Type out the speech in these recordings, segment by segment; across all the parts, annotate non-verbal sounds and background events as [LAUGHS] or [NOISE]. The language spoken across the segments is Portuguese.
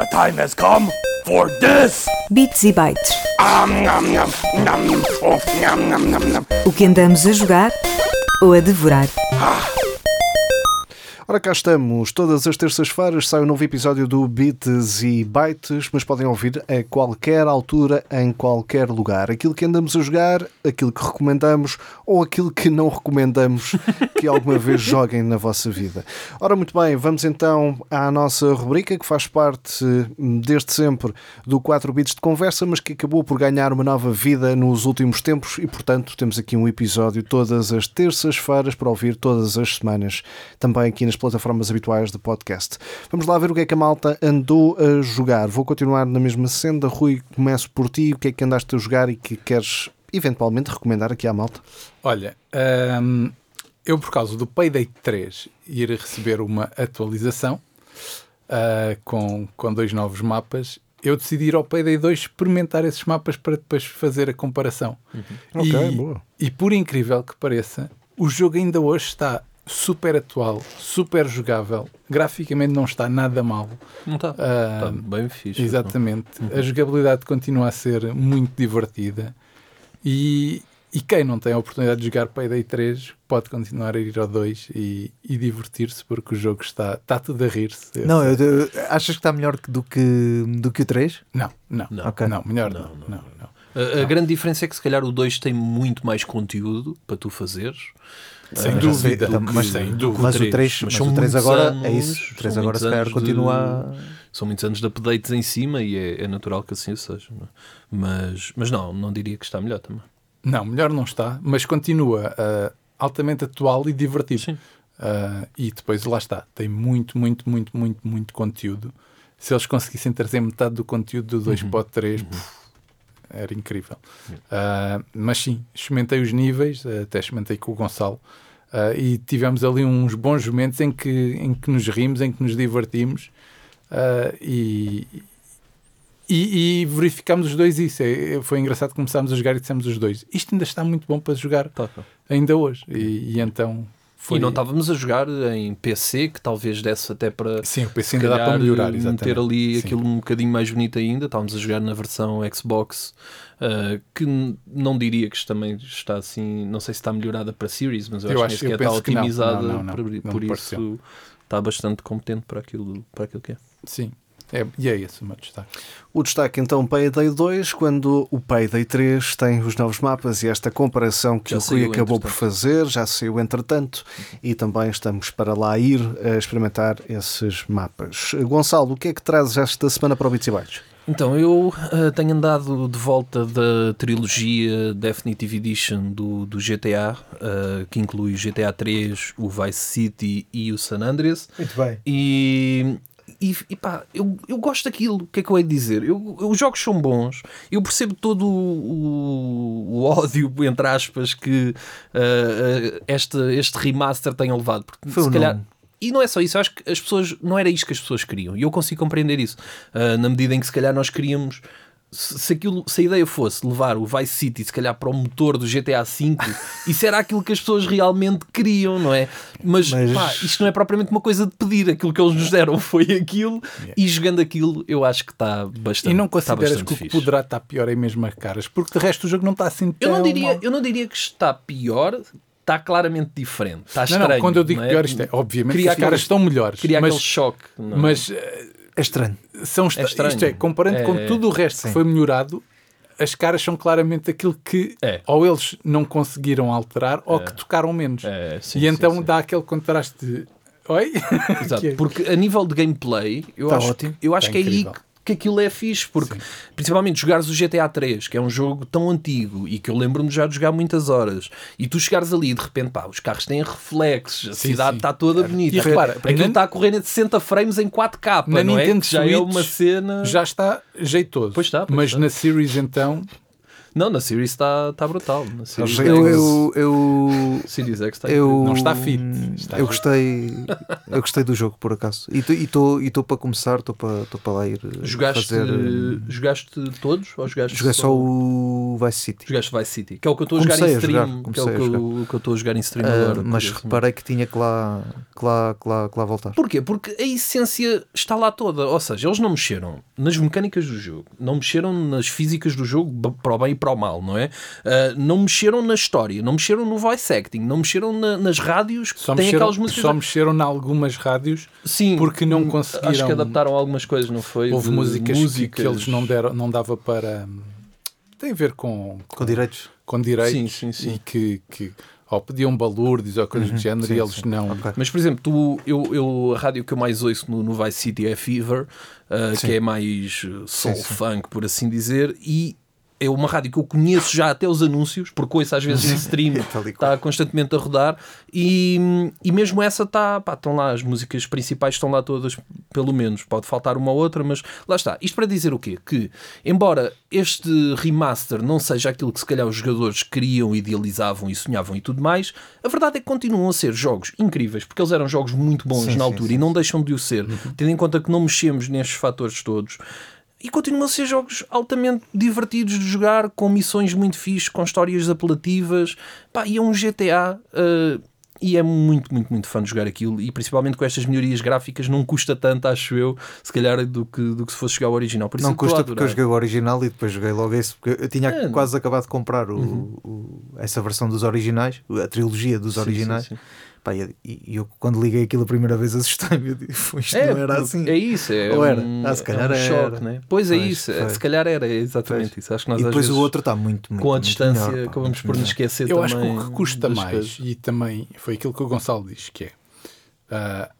The time has come for this! Bits e bytes. Oh. O que andamos a jogar ou a devorar. Ora, cá estamos. Todas as terças-feiras sai um novo episódio do Bits e Bytes, mas podem ouvir a qualquer altura, em qualquer lugar. Aquilo que andamos a jogar, aquilo que recomendamos ou aquilo que não recomendamos [LAUGHS] que alguma vez joguem na vossa vida. Ora, muito bem, vamos então à nossa rubrica que faz parte hum, desde sempre do 4 Bits de Conversa, mas que acabou por ganhar uma nova vida nos últimos tempos e, portanto, temos aqui um episódio todas as terças-feiras para ouvir todas as semanas, também aqui nas plataformas habituais de podcast. Vamos lá ver o que é que a malta andou a jogar. Vou continuar na mesma senda. Rui, começo por ti. O que é que andaste a jogar e que queres eventualmente recomendar aqui à malta? Olha, hum, eu por causa do Payday 3 ir receber uma atualização ah, com, com dois novos mapas, eu decidi ir ao Payday 2 experimentar esses mapas para depois fazer a comparação. Ok, e, boa. e por incrível que pareça, o jogo ainda hoje está super atual, super jogável, graficamente não está nada mal. Não está. Ah, Está bem fixe. Exatamente. A jogabilidade continua a ser muito divertida e, e quem não tem a oportunidade de jogar Payday 3 pode continuar a ir ao 2 e, e divertir-se porque o jogo está, está tudo a rir-se. Não, eu, eu- achas que está melhor do que, do que o 3? não, não, Não. Ok. não, melhor não. Não, não, não, não. A, a grande diferença é que se calhar o 2 tem muito mais conteúdo para tu fazeres. Sem dúvida, do mas que- sem dúvida. Mas o três. 3, Mas o 3 muitos agora anos- é isso. O 3 são agora se calhar continua. de- a- São muitos anos de updates em cima e é, é natural que assim seja. não é? Mas, mas não, não diria que está melhor também. Não, melhor não está, mas continua ah, altamente atual e divertido. Sim. Ah, e depois lá está, tem muito, muito, muito, muito, muito conteúdo. Se eles conseguissem trazer metade do conteúdo do 2 para o 3, puf, era incrível. Ah, mas sim, experimentei os níveis, até experimentei com o Gonçalo, ah, e tivemos ali uns bons momentos em que, em que nos rimos, em que nos divertimos. ah, e, e, e verificámos os dois isso. É- é- foi engraçado que começámos a jogar e dissemos os dois. Isto ainda está muito bom para jogar Tá, tá. ainda hoje. E, e então foi. E não estávamos a jogar em PC, que talvez desse até para Sim, o PC ainda dá para calhar, melhorar. meter Exatamente. ali Sim. aquilo um bocadinho mais bonito ainda. Estávamos a jogar na versão Xbox, ah, que não diria que também está assim, não sei se está melhorada para Series, mas eu, Eu acho, acho- que sequer está otimizada, Não, não, não. por, Não por isso está bastante competente para aquilo, para aquilo que é. Sim. É, e é esse o meu destaque. O destaque então Payday 2, quando o Payday 3 tem os novos mapas e esta comparação que Já o Rui acabou por fazer, já saiu entretanto, e também estamos para lá ir a experimentar esses mapas. Gonçalo, o que é que trazes esta semana para o Bits e Bytes? Então, eu ah, tenho andado de volta da trilogia Definitive Edition do, do GTA, ah, que inclui o GTA 3, o Vice City e o San Andreas. Muito bem. E, e, e pá, eu, eu gosto daquilo. O que é que eu hei de dizer? Eu, eu- os jogos são bons. Eu percebo todo o, o, ódio, entre aspas, que ah, ah, este, este remaster tem levado. Porque Foi se calhar. nome. E não é só isso, eu acho que as pessoas não era isto que as pessoas queriam. E eu consigo compreender isso. Ah, na medida em que se calhar nós queríamos. Se, aquilo, se a ideia fosse levar o Vice City, se calhar, para o motor do GTA V, [LAUGHS] isso era aquilo que as pessoas realmente queriam, não é? Mas, Mas- pá, isto não é propriamente uma coisa de pedir. Aquilo que eles nos deram foi aquilo, e jogando aquilo, eu acho que está bastante E não consideras que o que poderá estar pior é mesmo as caras? Porque de resto o jogo não está assim Eu tão não, diria, mal. eu não diria que está pior, está claramente diferente. Está Não, estranho. não, quando eu digo não pior, isto é, obviamente Cria que as caras aquele- estão melhores. Cria aquele mas, choque. não é? mas eh, É estranho. são esta- É estranho. isto é, comparando com É- tudo o resto Sim. que foi melhorado, as caras são claramente aquilo que É. ou eles não conseguiram alterar ou que tocaram menos. É, sim, e sim, então sim. dá aquele contraste de Oi? [LAUGHS] Exato, Que é- porque a nível de gameplay, eu Tá acho, ótimo. eu acho Tá que é aí incrível. Que, aquilo é fixe, porque principalmente jogares o GTA 3, que é um jogo tão antigo e que eu lembro-me já de jogar muitas horas, e tu chegares ali e de repente, pá, os carros têm reflexos, a Sim, cidade sim. está toda bonita. E repara, aquilo na- está a correr a 60 frames em 4K, Na não é? Nintendo Que já é uma cena. já está jeitoso. Pois está, pois mas está. na Series então Não, na Series está tá brutal. Na Series, Eu, X, eu, eu, Series X está eu, Não está fit, está eu fit. gostei [LAUGHS] eu gostei do jogo por acaso e estou para começar estou para para lá ir eh, Jogaste, fazer eh, jogaste todos ou jogaste joguei só o Vice City Jogaste Vice City, que é o que eu estou a jogar em a jogar, stream. que é o que eu, que eu estou a jogar em stream Ah, agora. mas curiosamente. reparei que tinha que lá, que lá, que lá, que lá voltar Porquê? Porque a essência está lá toda. Ou seja, eles não mexeram nas mecânicas do jogo, não mexeram nas físicas do jogo para o bem e para o mal, não é? Ah, não mexeram na história, não mexeram no voice acting, não mexeram na- nas rádios que Só têm mexeram, aquelas músicas. só mexeram em algumas rádios Sim, porque não hum, conseguiram- Acho que adaptaram algumas coisas, não foi? Houve De músicas, que- Que, eles não, deram, não dava para. Tem a ver com, com direitos com direitos Sim, sim, sim. e que, que ou pediam balúrdios ou coisas do género sim, e eles sim. não. Ok. Mas, por exemplo, tu, eu, eu, a rádio que eu mais ouço no, no Vice City é Fever, uh, que é mais uh, soul Sim, sim. funk, por assim dizer, e é uma rádio que eu conheço já até os anúncios, porque ouço às vezes em stream, [LAUGHS] qual. está constantemente a rodar, e, e mesmo essa está, pá, estão lá, as músicas principais estão lá todas, pelo menos, pode faltar uma ou outra, mas lá está. Isto para dizer o quê? Que, embora este remaster não seja aquilo que se calhar os jogadores queriam, idealizavam e sonhavam e tudo mais, a verdade é que continuam a ser jogos incríveis, porque eles eram jogos muito bons Sim, na sim, altura sim, e não deixam de o ser, tendo em conta que não mexemos nestes fatores todos. E continuam a ser jogos altamente divertidos de jogar, com missões muito fixes, com histórias apelativas. Pá, e é um GTA. uh, e é muito, muito, muito fã de jogar aquilo. E principalmente com estas melhorias gráficas, não custa tanto, acho eu, se calhar, do que, do que se fosse jogar o original. Por isso não custa porque eu joguei o original e depois joguei logo esse porque eu tinha É, quase acabado de comprar o, o- essa versão dos originais a trilogia dos Sim, originais sim, sim. Pá, e e eu quando liguei aquilo a primeira vez assustei-me eu disse, isto É, não era assim é isso, é Ou era? um, Ah, se calhar é um era. choque, né? Pois é Pois, isso, é, pois. se calhar era, é exatamente Pois. isso. Acho que nós e depois vezes, o outro está muito, muito com a muito distância, melhor, pá, acabamos por nos esquecer Eu também. acho que o que custa mais, coisas. e também foi aquilo que o Gonçalo diz, que é ah,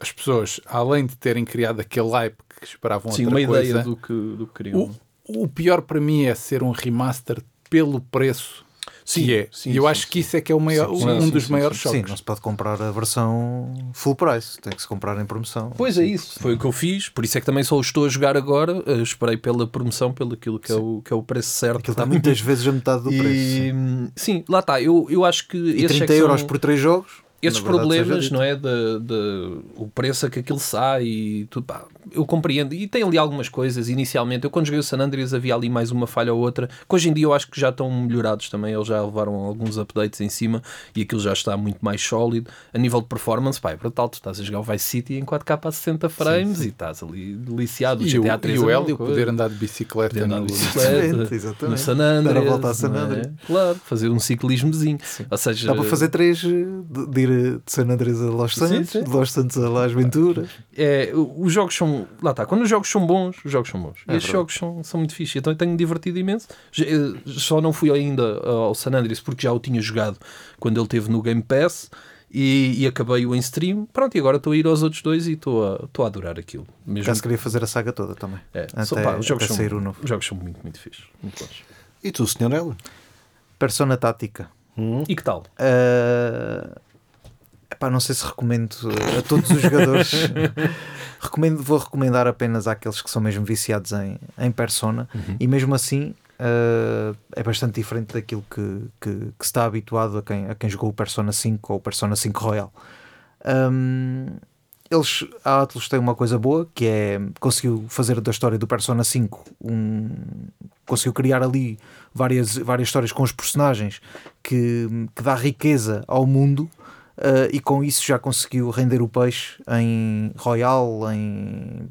as pessoas, além de terem criado aquele hype que esperavam Sim, outra uma coisa, ideia do que, do que queriam. o, o pior para mim é ser um remaster pelo preço Sim, que é. sim, e eu sim, acho sim. que isso é que é o maior, Sim, um sim, dos sim, maiores Sim, choques. não se pode comprar a versão full price, tem que se comprar em promoção. Pois é isso, foi o que eu fiz, por isso é que também só o estou a jogar agora, eh, esperei pela promoção, pelo aquilo que é, o, que é o preço certo. Aquilo está muitas vezes a metade do preço. E, sim, lá está, eu, eu acho que E esses é 30 que são- euros por 3 jogos. Esses problemas, não é? De, de- o preço a que aquilo sai e tudo, pá, eu compreendo. E tem ali algumas coisas. Inicialmente, eu quando joguei o San Andreas havia ali mais uma falha ou outra, que hoje em dia eu acho que já estão melhorados também. Eles já levaram alguns updates em cima e aquilo já está muito mais sólido. A nível de performance, pá, é brutal. Tu estás a jogar o Vice City em 4K a 60 frames e estás ali deliciado. O E o, GTA 3 e o é Hélio poder andar de bicicleta, Poder andar no- de [LAUGHS] bicicleta, Exatamente, exatamente. no San Andreas, Dar a volta a San é? Andreas. Claro, fazer um ciclismozinho. Ou seja, Dá para fazer 3 de, de ir de San Andrés a Los Sim, Santos, sim. de Los Santos a Las Venturas. é, o- os jogos são. Lá está, quando os jogos são bons, os jogos são bons. É e estes jogos são, são muito fixos. Então eu tenho divertido imenso. Eh, Só não fui ainda ao San Andreas porque já o tinha jogado quando ele teve no Game Pass e, e acabei-o em stream. Pronto, e agora estou a ir aos outros dois e estou a, estou a adorar aquilo. Mesmo Caso queria fazer a saga toda também. é, até- só, pá, os, jogos são, sair o novo. os jogos são muito, muito fixos. Muito bons. E tu, Sr. Hélio? Persona Tática. E que tal? Uh, epá, não sei se recomendo a todos os jogadores. [LAUGHS] recomendo, vou recomendar apenas àqueles que são mesmo viciados em, em Persona e mesmo assim uh, é bastante diferente daquilo que, que, que se está habituado a quem, a quem jogou o Persona 5 ou o Persona 5 Royal. Um, eles, a Atlus tem uma coisa boa que é conseguiu fazer da história do Persona 5 um, conseguiu criar ali várias, várias histórias com os personagens que, que dá riqueza ao mundo uh, e com isso já conseguiu render o peixe em Royal, em,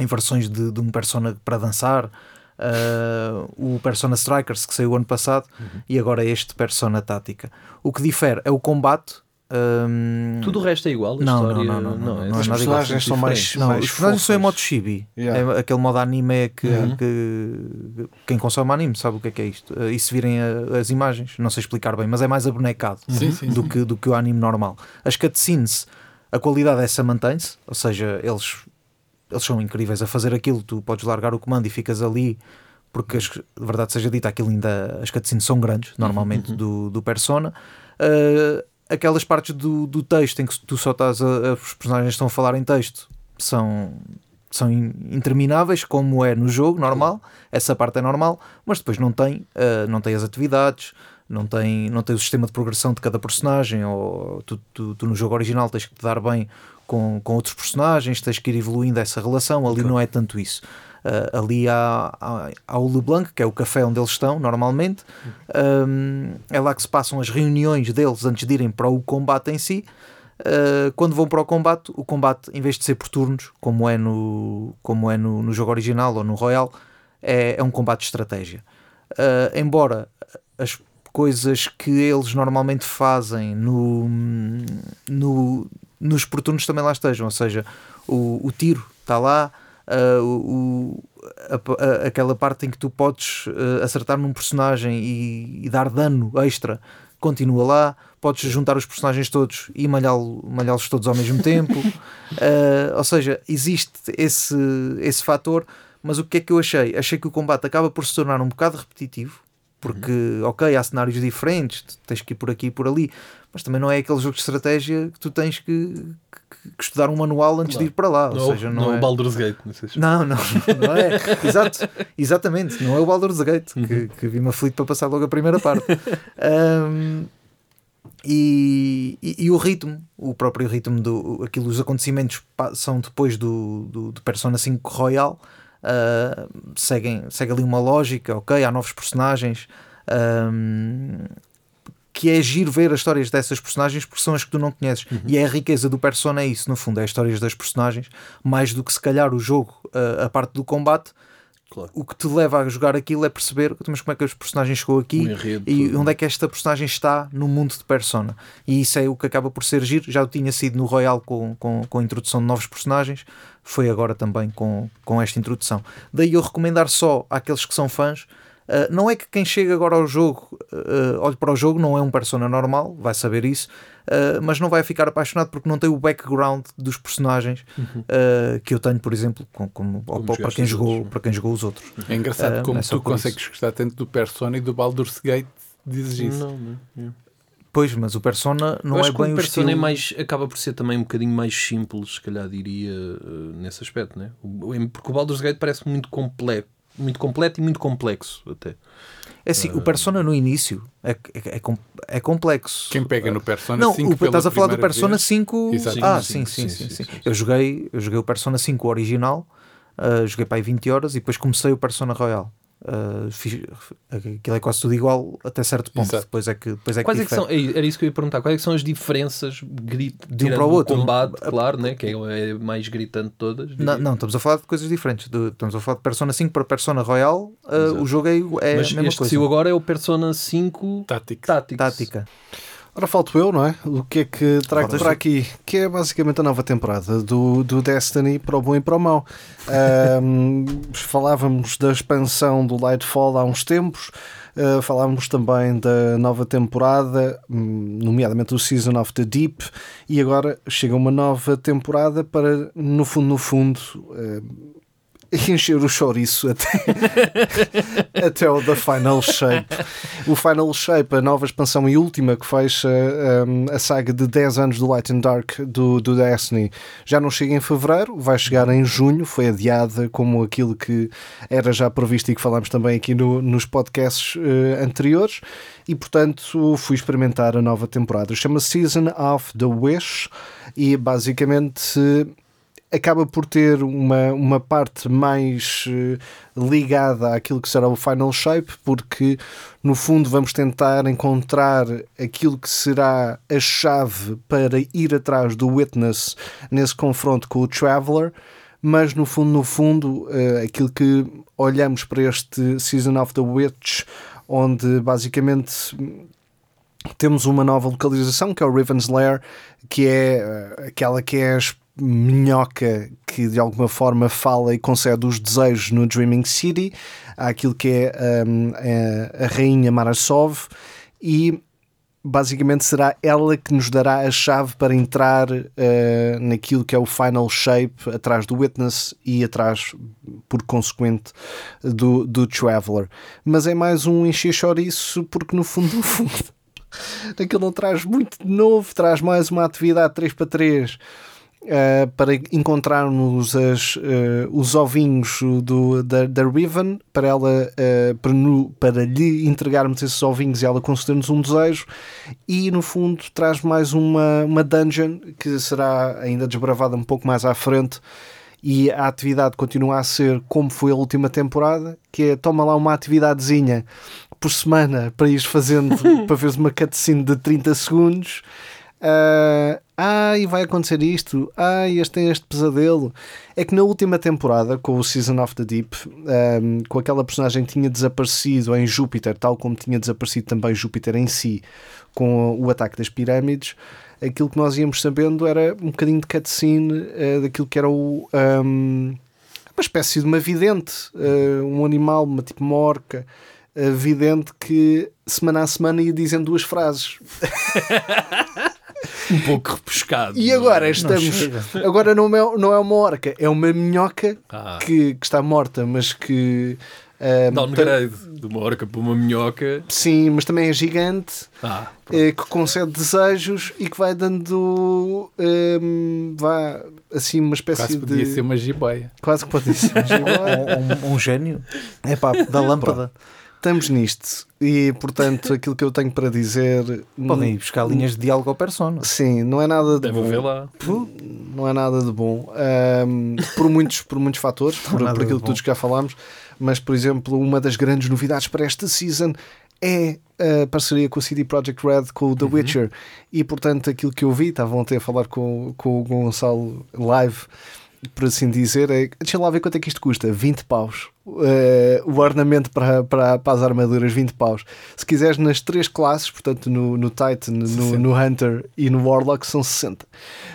em versões de, de um Persona para dançar. uh, o Persona Strikers que saiu ano passado e agora este Persona Tática. O que difere é o combate. Um, Tudo o resto é igual? Não, história, não, não, não, não, é não é Os nada igual. personagens são mais, não, mais os personagens são em modo chibi. Yeah. É aquele modo anime que, Uhum. que quem consome anime sabe o que é que é isto. Uh, E se virem a- as imagens, não sei explicar bem, mas é mais abonecado Sim, sim, do, sim. Que, do que o anime normal. As cutscenes, a qualidade dessa mantém-se, ou seja, eles, eles são incríveis a fazer aquilo. Tu podes largar o comando e ficas ali, porque as, de verdade seja dita, aquilo ainda as cutscenes são grandes, normalmente, do, do Persona. Uh, aquelas partes do, do texto em que tu só estás a, a- os personagens estão a falar em texto são, são in- intermináveis, como é no jogo normal, essa parte é normal, mas depois não tem, uh, não tem as atividades, não tem, não tem o sistema de progressão de cada personagem, ou tu, tu- tu no jogo original tens que te dar bem com, com outros personagens, tens que ir evoluindo essa relação, ali não é tanto isso. Uh, ali há, há, há LeBlanc, que é o café onde eles estão normalmente, Um, é lá que se passam as reuniões deles antes de irem para o combate em si. Uh, quando vão para o combate, o combate, em vez de ser por turnos, como é no, como é no, no jogo original ou no Royal, é, é um combate de estratégia. Uh, embora as coisas que eles normalmente fazem no, no, nos por turnos também lá estejam, ou seja, o, o tiro está lá, uh, o, a- a- aquela parte em que tu podes uh, acertar num personagem e, e dar dano extra continua lá, podes juntar os personagens todos e malhá-lo- malhá-los todos ao mesmo tempo. Uh, [LAUGHS] ou seja, existe esse, esse fator, mas o que é que eu achei? Achei que o combate acaba por se tornar um bocado repetitivo, porque, ok, há cenários diferentes, tens que ir por aqui e por ali, mas também não é aquele jogo de estratégia que tu tens que, que- que estudar um manual antes de ir para lá. Ou Não, seja, não, não é... o Baldur's Gate. Não, sei se- Não, não, não é. [LAUGHS] Exato, exatamente. Não é o Baldur's Gate Uhum. que, que vi-me aflito para passar logo a primeira parte. [LAUGHS] Ahm, e, e, e o ritmo, o próprio ritmo do aquilo, os acontecimentos são depois do, do, do Persona 5 Royal. Ah, seguem, segue ali uma lógica, ok? Há novos personagens. ahm, que é giro ver as histórias dessas personagens porque são as que tu não conheces. E é a riqueza do Persona é isso, no fundo, é as histórias das personagens, mais do que se calhar o jogo, a, a parte do combate. Claro. O que te leva a jogar aquilo é perceber mas como é que os personagens chegou aqui enredo, e onde é que esta personagem está no mundo de Persona. E isso é o que acaba por ser giro. Já o tinha sido no Royal com, com, com a introdução de novos personagens, foi agora também com, com esta introdução. Daí eu recomendar só àqueles que são fãs. Uh, não é que quem chega agora ao jogo uh, olhe para o jogo, não é um persona normal, vai saber isso, uh, mas não vai ficar apaixonado porque não tem o background dos personagens uh, que eu tenho, por exemplo, com, como, ou para, quem jogou, outros. para quem jogou os outros. É engraçado Ah, como é tu consegues gostar tanto do Persona e do Baldur's Gate dizes isso. Não, não. é. Pois, mas o persona não é bem o o Persona estilo. é mais, acaba por ser também um bocadinho mais simples, se calhar diria, eh, nesse aspecto, né? Porque o Baldur's Gate parece muito completo, muito completo e muito complexo até. É assim, o persona no início é, é, é, é complexo. Quem pega no Persona Não, 5 o, pela estás a falar do Persona vez, 5. Exato. Ah, Sim, sim, sim, sim, sim. sim, sim, sim, sim. Eu, joguei, eu joguei o Persona 5 original, ah, joguei para aí 20 horas e depois comecei o Persona Royal. Ah, fiz, aquilo é quase tudo igual até certo ponto. Exato. Depois é que, depois é que Quais é que são, é, era isso que eu ia perguntar, quais é que são as diferenças gri- De um para o outro? combate, claro, né? que é é mais gritante de todas. Não, diria. não, estamos a falar de coisas diferentes. De- estamos a falar de Persona 5 para Persona Royal. ah, Exato. o jogo é, é Mas a mesma este que coisa. saiu agora é o Persona 5 Tactics. Tactics. Tática. Ora, falto eu, não é? O que é que trago Ora, para aqui? Que é basicamente a nova temporada do, do Destiny para o bom e para o mau. Ahm, [LAUGHS] falávamos da expansão do Lightfall há uns tempos, ah, falávamos também da nova temporada, hum, nomeadamente o Season of the Deep, e agora chega uma nova temporada para, no fundo, no fundo. ah, [LAUGHS] encher o chouriço até, [LAUGHS] até o da Final Shape. O Final Shape, a nova expansão e última que fecha um, a saga de 10 anos do Light and Dark do, do Destiny, já não chega em fevereiro, vai chegar em junho, foi adiada como aquilo que era já previsto e que falámos também aqui no- nos podcasts eh, anteriores. E portanto fui experimentar a nova temporada. Chama-se Season of the Wish e basicamente acaba por ter uma, uma parte mais eh, ligada àquilo que será o Final Shape, porque no fundo vamos tentar encontrar aquilo que será a chave para ir atrás do Witness nesse confronto com o Traveler. Mas no fundo, no fundo, eh, aquilo que olhamos para este Season of the Witch, onde basicamente temos uma nova localização que é o Riven's Lair, que é eh, aquela que é a minhoca que de alguma forma fala e concede os desejos no Dreaming City. Há aquilo que é hum, a, a rainha Marasov e basicamente será ela que nos dará a chave para entrar eh, naquilo que é o final shape atrás do Witness e atrás, por consequente, do, do Traveler. Mas é mais um encher chouriço porque no fundo, no fundo, [LAUGHS] aquilo não traz muito de novo, traz mais uma atividade 3 para 3 uh, para encontrarmos as, uh, os ovinhos do, da, da Riven, para, ela, uh, para, no, para lhe entregarmos esses ovinhos e ela conceder-nos um desejo. E no fundo traz mais uma, uma dungeon que será ainda desbravada um pouco mais à frente. E a atividade continua a ser como foi a última temporada, que é toma lá uma atividadezinha por semana para ir fazendo, [LAUGHS] para veres uma cutscene de 30 segundos. Uh, ai, vai acontecer isto, ai, este tem este pesadelo. É que na última temporada, com o Season of the Deep, um, com aquela personagem que tinha desaparecido em Júpiter, tal como tinha desaparecido também Júpiter em si, com o ataque das pirâmides, aquilo que nós íamos sabendo era um bocadinho de cutscene uh, daquilo que era o. Um, uma espécie de uma vidente, uh, um animal, uma tipo uma orca, uh, vidente que semana a semana ia dizendo duas frases. [LAUGHS] [LAUGHS] um pouco repescado. E agora estamos. Não agora não é, não é uma orca, é uma minhoca ah. que, que está morta, mas que. Um, Downgrade de uma orca para uma minhoca. Sim, mas também é gigante, ah, é, que concede desejos e que vai dando um, vá, assim uma espécie Quase de. podia ser uma jiboia. Quase que pode ser uma [LAUGHS] jiboia. um, um, gênio é pá, da lâmpada. Estamos nisto e, portanto, [LAUGHS] aquilo que eu tenho para dizer. Podem ir buscar linhas de diálogo ao persona. Sim, não é nada de Deve bom. ver lá. Não é nada de bom. Um, por, muitos, por muitos fatores, por, por aquilo que todos já falámos. Mas, por exemplo, uma das grandes novidades para esta season é a parceria com a CD Projekt Red com o The uhum. Witcher. E, portanto, aquilo que eu vi, estavam até a falar com, com o Gonçalo live por assim dizer, é, deixa lá ver quanto é que isto custa: 20 paus. Uh, o ornamento para, para, para as armaduras, 20 paus. Se quiseres nas três classes, portanto no, no Titan, no, no, Hunter e no Warlock, são 60.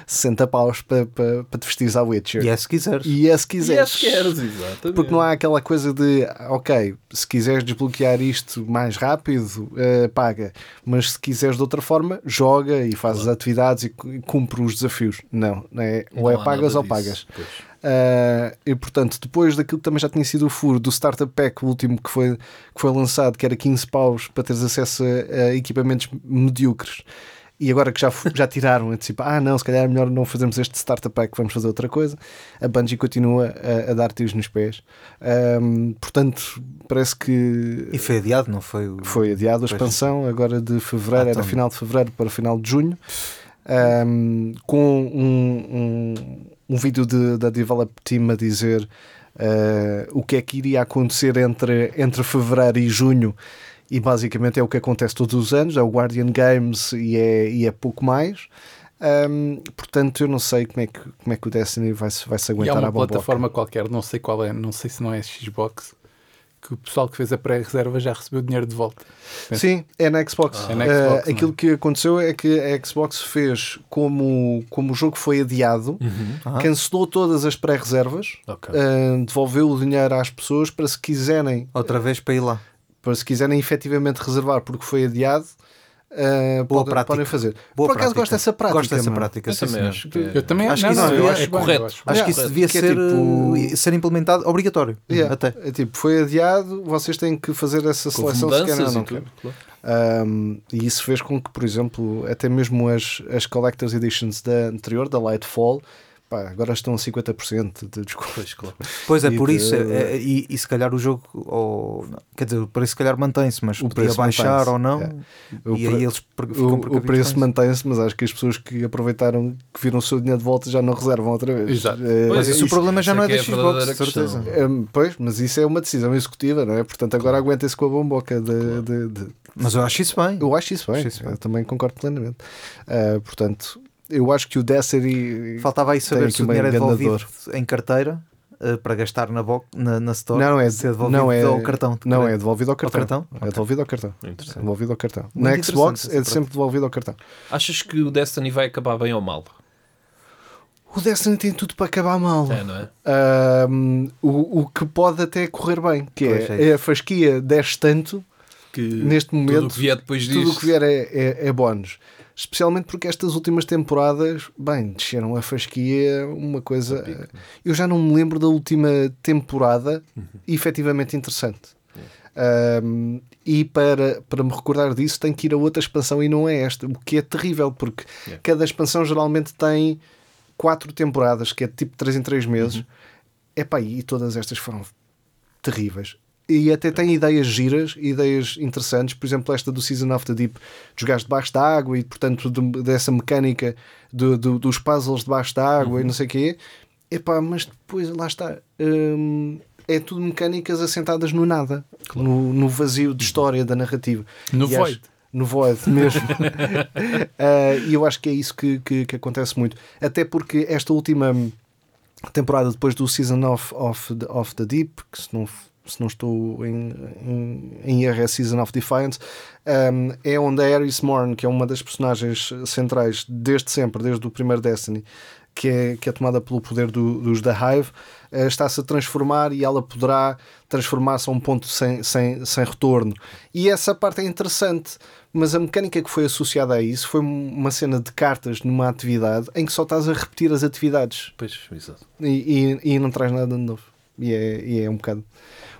60 paus para, para, para te vestir à Witcher. E é se quiseres. E é se quiseres. E é se queres, exatamente. Porque não há aquela coisa de, ok, se quiseres desbloquear isto mais rápido, uh, paga. Mas se quiseres de outra forma, joga e faz claro. as atividades e, cumpre os desafios. Não, não é, ou não é pagas ou disso. pagas. Pois. Uh, e portanto, depois daquilo que também já tinha sido o furo do Startup Pack, o último que foi, que foi lançado, que era 15 paus para teres acesso a, a equipamentos medíocres, e agora que já, já tiraram, é tipo, ah não, se calhar é melhor não fazermos este Startup Pack, vamos fazer outra coisa. A Bungie continua a, a dar tiros nos pés. Um, portanto, parece que. E foi adiado, não foi? O... Foi adiado a expansão, agora de fevereiro, ah, era final de fevereiro para final de junho. Um, com um, um um vídeo de, da Develop Team a dizer uh, o que é que iria acontecer entre, entre fevereiro e junho. E basicamente é o que acontece todos os anos, é o Guardian Games e é, e é pouco mais. Um, portanto, eu não sei como é que, como é que o Destiny vai, vai se aguentar e há uma à plataforma qualquer, não sei qual é, não sei se não é Xbox, que o pessoal que fez a pré-reserva já recebeu dinheiro de volta. Sim, é na Xbox. Ah, é na Xbox uh, aquilo que aconteceu é que a Xbox fez como, como o jogo foi adiado, uhum. ah. cancelou todas as pré-reservas, okay. uh, devolveu o dinheiro às pessoas para se quiserem. Outra vez para ir lá. Para se quiserem efetivamente reservar porque foi adiado, Uh, Boa pode, podem fazer. Boa Por acaso gosto dessa prática. Gosto dessa prática, eu também acho. Que... Eu também acho que isso não, é correto. Acho, acho que isso devia que ser, é tipo... ser implementado obrigatório. Yeah. Até. É tipo, foi adiado, vocês têm que fazer essa seleção se querem ou não querem. Um, e isso fez com que, por exemplo, até mesmo as, as Collector's Editions da anterior, da Lightfall, pá, agora estão a 50% de desconto. Pois, claro. pois é, por de... isso, é, é, e, e, se calhar o jogo, ou, quer dizer, o preço se calhar mantém-se, mas o podia baixar ou não, é. o e aí eles ficam O, o preço mantém-se, mas acho que as pessoas que aproveitaram, que viram o seu dinheiro de volta já não reservam outra vez. Exato. É, mas isso, isso, o problema já não é, é da Xbox, de certeza. É, pois, mas isso é uma decisão executiva, não é? Portanto, agora claro. aguentem-se com a bomboca de, claro. de, de, Mas eu acho isso bem. Eu acho isso bem. Acho isso bem. Eu também concordo plenamente. Uh, portanto, eu acho que o Destiny. Faltava aí saber se o dinheiro é devolvido em carteira uh, para gastar na, na, na store. Não, é, se é devolvido não é, ao cartão. Não, é devolvido ao cartão. Ao cartão? É okay. devolvido ao cartão. É devolvido ao cartão. Muito na Xbox é sempre devolvido ao cartão. Achas que o Destiny vai acabar bem ou mal? O Destiny tem tudo para acabar mal. É, não é? Um, o, o que pode até correr bem, que é, é, a fasquia desce tanto que neste momento tudo o que vier depois disso. Tudo o que vier é, é, é bónus especialmente porque estas últimas temporadas, bem, desceram a fasquia, uma coisa. Eu já não me lembro da última temporada uhum. efetivamente interessante. Um, e para, para me recordar disso, tenho que ir a outra expansão e não é esta, o que é terrível, porque yeah. cada expansão geralmente tem quatro temporadas, que é tipo 3 em 3 meses. Epá, e todas estas foram terríveis. E até tem ideias giras, ideias interessantes. Por exemplo, esta do Season of the Deep, dos gajos debaixo da água e, portanto, de- dessa mecânica do- do- dos puzzles debaixo da água e não sei o quê. Epá, mas depois, lá está. hum, é tudo mecânicas assentadas no nada, no, no vazio de história da narrativa. No E void. acho- no void mesmo. Ah, [LAUGHS] E eu acho que é isso que, que, que acontece muito. Até porque esta última temporada, depois do Season of, of, the, of the Deep, que se não, se não estou em, em, em erro é Season of Defiance, um, é onde a Ares Morn, que é uma das personagens centrais desde sempre, desde o primeiro Destiny, que é, que é tomada pelo poder do- dos The Hive, eh, está-se a transformar e ela poderá transformar-se a um ponto sem, sem, sem retorno. E essa parte é interessante, mas a mecânica que foi associada a isso foi uma cena de cartas numa atividade em que só estás a repetir as atividades Pois, exato. e, e, e não traz nada de novo. E é, e é um bocado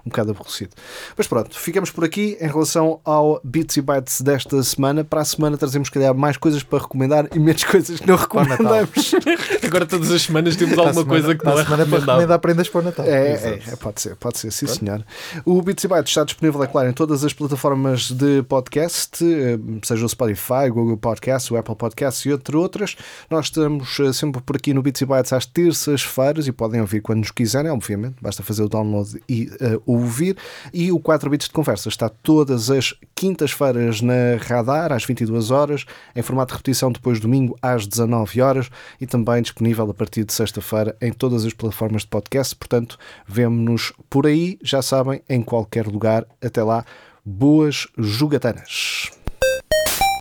um bocado aborrecido. Mas pronto, ficamos por aqui em relação ao Bits e Bytes desta semana. Para a semana trazemos, se calhar, mais coisas para recomendar e menos [LAUGHS] coisas que não Para recomendamos. [LAUGHS] Agora todas as semanas temos Para alguma semana- coisa que para não é semana para recomendável. recomendar prendas para o Natal. É, é, é, pode ser, pode ser, sim senhor. O Bits e Bytes está disponível, é claro, em todas as plataformas de podcast, eh, seja o Spotify, o Google Podcast, o Apple Podcast e entre outras. Nós estamos eh, sempre por aqui no Bits e Bytes às terças-feiras e podem ouvir quando nos quiserem, obviamente, basta fazer o download e eh, ouvir. E o 4 Bits de Conversa está todas as quintas-feiras na Radar, às 22 horas, em formato de repetição depois domingo às 19 horas e também disponível a partir de sexta-feira em todas as plataformas de podcast. Portanto, vemo-nos por aí, já sabem, em qualquer lugar. Até lá, boas jogatanas.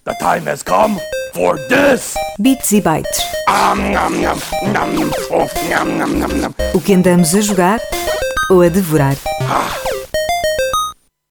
The time has come for this. Bits e bytes. O que andamos a jogar ou a devorar. Ah,